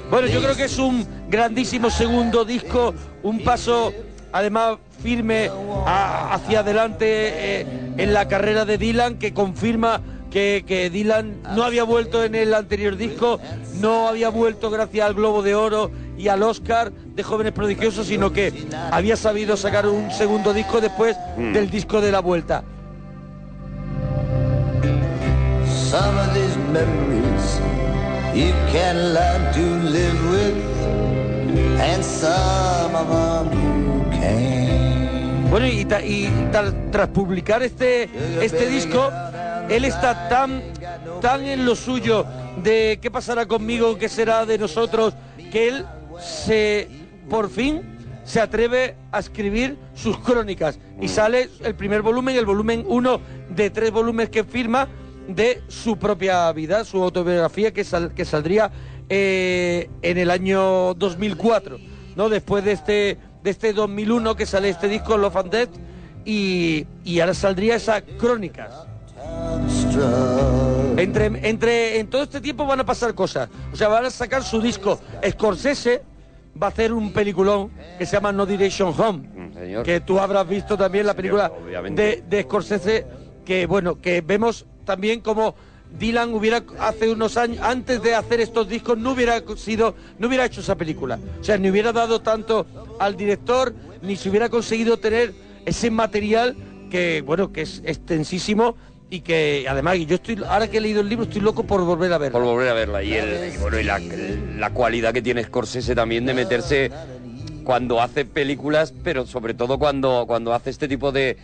Bueno, yo creo que es un grandísimo segundo disco, un paso además firme a- hacia adelante eh, en la carrera de Dylan, que confirma que, que Dylan no había vuelto en el anterior disco, no había vuelto gracias al Globo de Oro y al Oscar de Jóvenes Prodigiosos, sino que había sabido sacar un segundo disco después del disco de la vuelta. Some of these memories you can learn to live with, and some of them you can't. Bueno, y, ta- y ta- tras publicar este, este disco, él está tan, tan en lo suyo de qué pasará conmigo, qué será de nosotros, que él se, por fin, se atreve a escribir sus crónicas. Y sale el primer volumen, el volumen uno de tres volúmenes que firma de su propia vida, su autobiografía que, sal- que saldría eh, en el año 2004. ¿no? Después de este, de este 2001 que sale este disco Love and Death y, y ahora saldría esa Crónicas. Entre, entre, en todo este tiempo van a pasar cosas. O sea, van a sacar su disco. Scorsese va a hacer un peliculón que se llama No Direction Home. Mm, señor. Que tú habrás visto también la película de, de Scorsese. Que bueno, que vemos también como Dylan hubiera hace unos años, antes de hacer estos discos, no hubiera sido, no hubiera hecho esa película. O sea, ni hubiera dado tanto al director, ni se hubiera conseguido tener ese material que, bueno, que es extensísimo y que además, yo estoy, ahora que he leído el libro, estoy loco por volver a verlo. Por volver a verla. Y, el, y bueno, y la, la cualidad que tiene Scorsese también de meterse cuando hace películas, pero sobre todo cuando, cuando hace este tipo de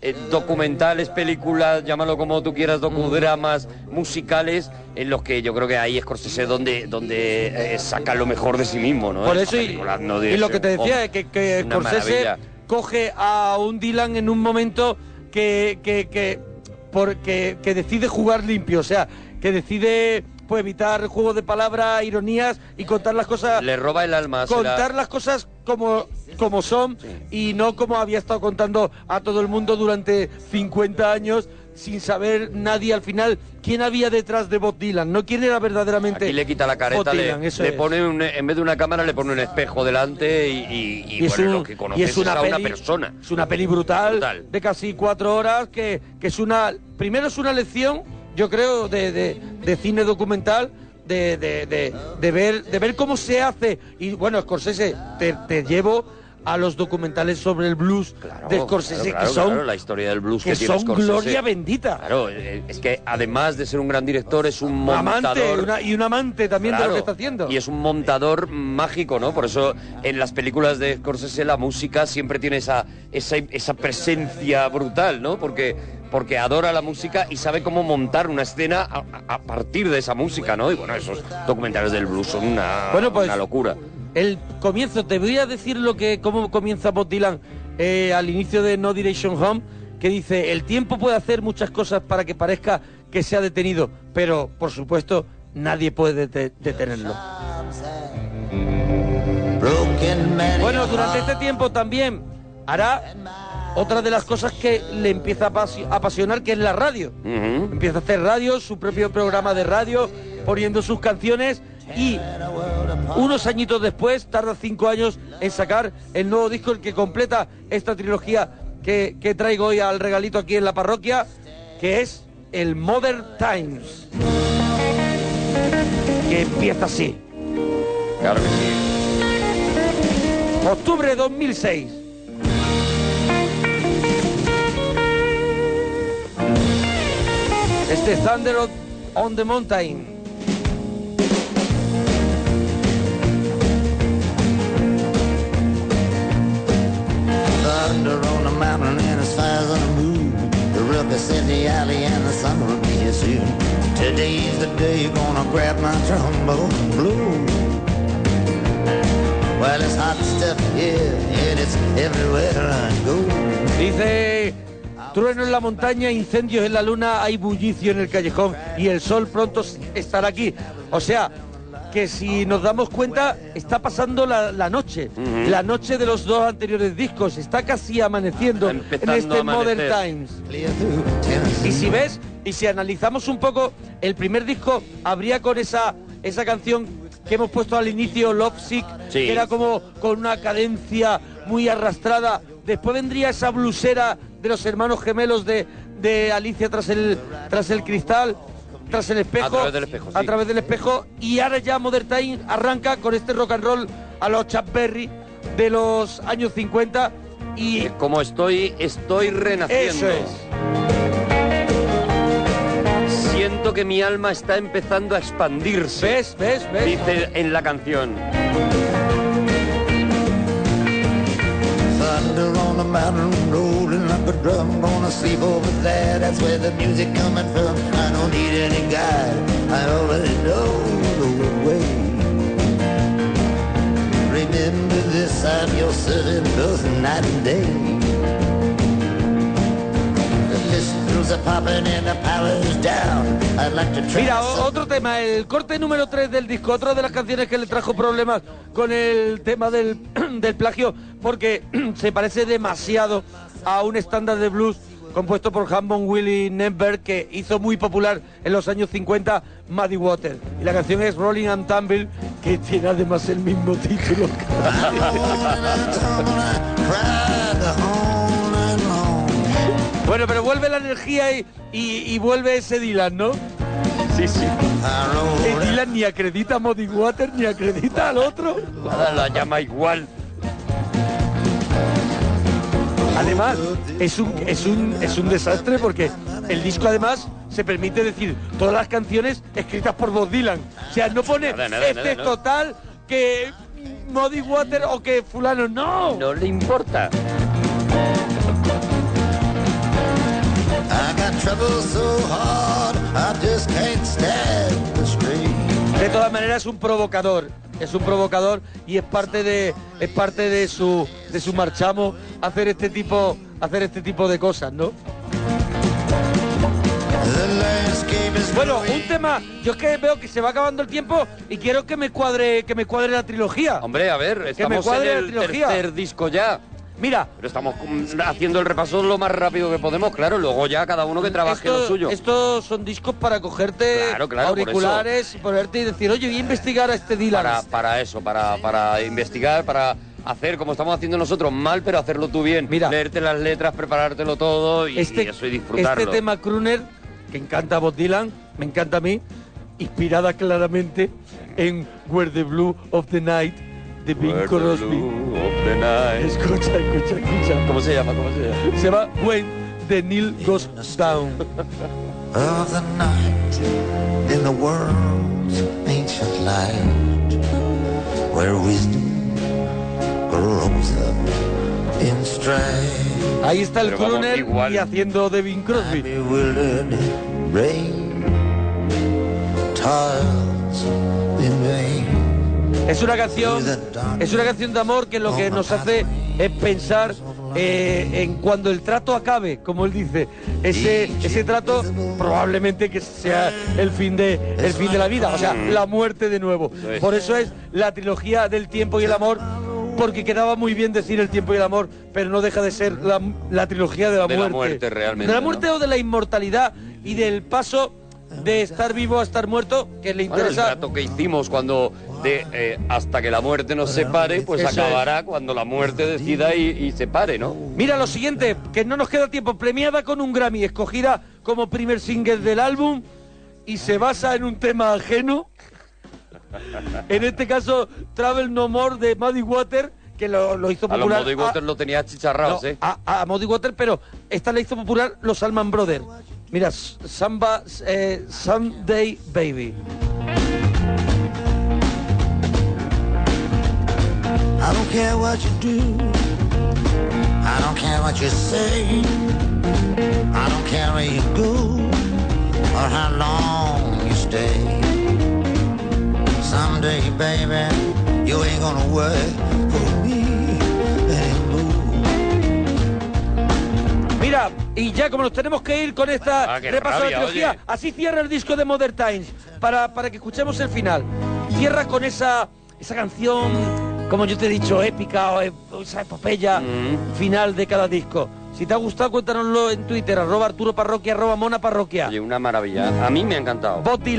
eh, documentales, películas, llámalo como tú quieras, docudramas, musicales, en los que yo creo que ahí Scorsese donde, donde eh, saca lo mejor de sí mismo, ¿no? Por eso, y, lo que te decía oh, es que, que Scorsese maravilla. coge a un Dylan en un momento que, que, que, por- que- que decide jugar limpio, o sea, que decide pues, evitar juegos de palabras, ironías y contar las cosas Le roba el alma. la- contar las cosas como, como son y no como había estado contando a todo el mundo durante 50 años sin saber nadie al final quién había detrás de Bob Dylan, no quién era verdaderamente Aquí le quita la careta, le, Dylan, le es. pone un- en vez de una cámara le pone un espejo delante y, y- y, Y es bueno, un- lo que y conoces es una a una persona. Es una peli brutal, Brutal. de casi cuatro horas que, que es una... Primero es una lección, yo creo, de, de- de cine documental, de, de- de- de ver, de ver cómo se hace. Y bueno, Scorsese, te, te llevo a los documentales sobre el blues de Scorsese, claro, que son, la historia del blues que, que tiene son Scorsese. gloria bendita. Claro, eh, es que además de ser un gran director es un montador. amante una- y un amante también de lo que está haciendo. Y es un montador mágico, ¿no? Por eso en las películas de Scorsese la música siempre tiene esa, esa, esa presencia brutal, ¿no? Porque, porque adora la música y sabe cómo montar una escena a, a- a partir de esa música, ¿no? Y bueno, esos documentales del blues son una, Bueno, pues, una locura. El comienzo, te voy a decir lo que cómo comienza Bob Dylan eh, al inicio de No Direction Home, que dice, el tiempo puede hacer muchas cosas para que parezca que se ha detenido, pero por supuesto nadie puede dete- detenerlo. Bueno, durante este tiempo también hará otra de las cosas que le empieza a apasionar, que es la radio. Empieza a hacer radio, su propio programa de radio, poniendo sus canciones y unos añitos después, tarda cinco años en sacar el nuevo disco, el que completa esta trilogía que, que traigo hoy al regalito aquí en la parroquia, que es el Modern Times. Que empieza así. Claro que sí. Octubre 2006. Este Thunder on- on the Mountain. Thunder on the mountain and as far as on the moon. The ruckus in the alley and the sun will be here soon. Today's the day you're gonna grab my trombone blow. Well, it's hot stuff here and it's everywhere I go. Dice, trueno en la montaña, incendios en la luna, hay bullicio en el callejón y el sol pronto estará aquí. O sea, que si nos damos cuenta, está pasando la, la noche, la noche de los dos anteriores discos, está casi amaneciendo en este Modern. Times. Y si ves, y si analizamos un poco, el primer disco habría con esa, esa canción que hemos puesto al inicio, Love Sick, Sí. que era como con una cadencia muy arrastrada. Después vendría esa blusera de los hermanos gemelos de, de Alicia tras el, tras el cristal, tras el espejo. A través del espejo, a sí. través del espejo. Y ahora ya Modern Time arranca con este rock and roll a los Chuck Berry de los años 50. Y Como estoy, estoy renaciendo. eso es. Siento que mi alma está empezando a expandirse. ¿Ves? ¿Ves? ¿Ves? Dice en la canción. On the mountain, rolling like a drum. Gonna sleep over there, that's where the music coming from. I don't need any guide, I already know the way. Remember this, I'm your servant both night and day. Mira, otro tema, el corte número 3 del disco, otra de las canciones que le trajo problemas con el tema del, del plagio, porque se parece demasiado a un estándar de blues compuesto por Hammond Willie Nemberg que hizo muy popular en los años 50 Muddy Water. Y la canción es Rolling and Tumble, que tiene además el mismo título. bueno, pero vuelve la energía y, y- y vuelve ese Dylan, ¿no? Sí, sí. Rolled Dylan ni acredita a Muddy Water ni acredita al otro. Nada la llama igual. Además, es un, es un, es un desastre porque el disco además se permite decir todas las canciones escritas por Bob Dylan. O sea, no pone Nada, nada, este nada, es no. total que Muddy Water o que fulano. No. No le importa. Trouble so hard, I just can't stand the street. De todas maneras es un provocador. Es un provocador y es parte de es parte de su de su marchamo hacer este tipo hacer este tipo de cosas, ¿no? Bueno, un tema, yo es que veo que se va acabando el tiempo y quiero que me cuadre que me cuadre la trilogía. Hombre, a ver, estamos en cuadre la el trilogía. tercer disco ya. Mira, Pero estamos haciendo el repaso lo más rápido que podemos, claro. Luego ya cada uno que trabaje Esto- lo suyo. Estos son discos para cogerte Claro, claro, por auriculares y ponerte y decir, oye, voy a investigar a este Dylan. Para, para eso, para, para investigar, para hacer como estamos haciendo nosotros mal, pero hacerlo tú bien. Mira. Leerte las letras, preparártelo todo y, este, y eso y disfrutarlo. este tema crooner, que encanta a Bob Dylan, me encanta a mí, inspirada claramente en Where the Blue of the Night de Bing Crosby. The night. Escucha, escucha, escucha. ¿Cómo se llama? ¿Cómo se llama? Se llama When the Neil Goes Down. of the night in the world's ancient light where wisdom grows up in strife. Ahí está el crooner y haciendo de Bing Crosby. Rain. Es una canción, es una canción de amor que lo que nos hace es pensar eh, en cuando el trato acabe, como él dice. Ese, ese trato probablemente que sea el fin de el fin de la vida, o sea, la muerte de nuevo. Por eso es la trilogía del tiempo y el amor. Porque quedaba muy bien decir el tiempo y el amor, pero no deja de ser la, la trilogía de la De la muerte. muerte, realmente, De la ¿no? muerte o de la inmortalidad y del paso de estar vivo a estar muerto, que le Bueno, el interesa. trato que hicimos cuando de eh, hasta que la muerte nos separe, pues Eso es. acabará cuando la muerte decida y, y se pare, ¿no? Mira lo siguiente, que no nos queda tiempo, premiada con un Grammy, escogida como primer single del álbum y se basa en un tema ajeno. En este caso, Travel No More de Muddy Water, que lo, lo hizo A popular. Muddy Waters lo tenía chicharrados, no, ¿eh? a, a Muddy Water, pero esta la hizo popular los Alman Brothers. Mira, Samba, eh, Sunday Baby. I don't care what you do. I don't care what you say. I don't care where you go or how long you stay. Someday, baby, you ain't gonna work for me anymore. Mira, y ya como nos tenemos que ir con esta Ah, repaso de rabia, la trilogía, oye. así cierra el disco de Modern Times, para, para que escuchemos el final. Cierra con esa, esa canción, como yo te he dicho, épica, o, esa epopeya Mm. final de cada disco. Si te ha gustado, cuéntanoslo en Twitter, arroba Arturo Parroquia, arroba Mona Parroquia. Oye, una maravilla. A mí me ha encantado. Bob Dylan.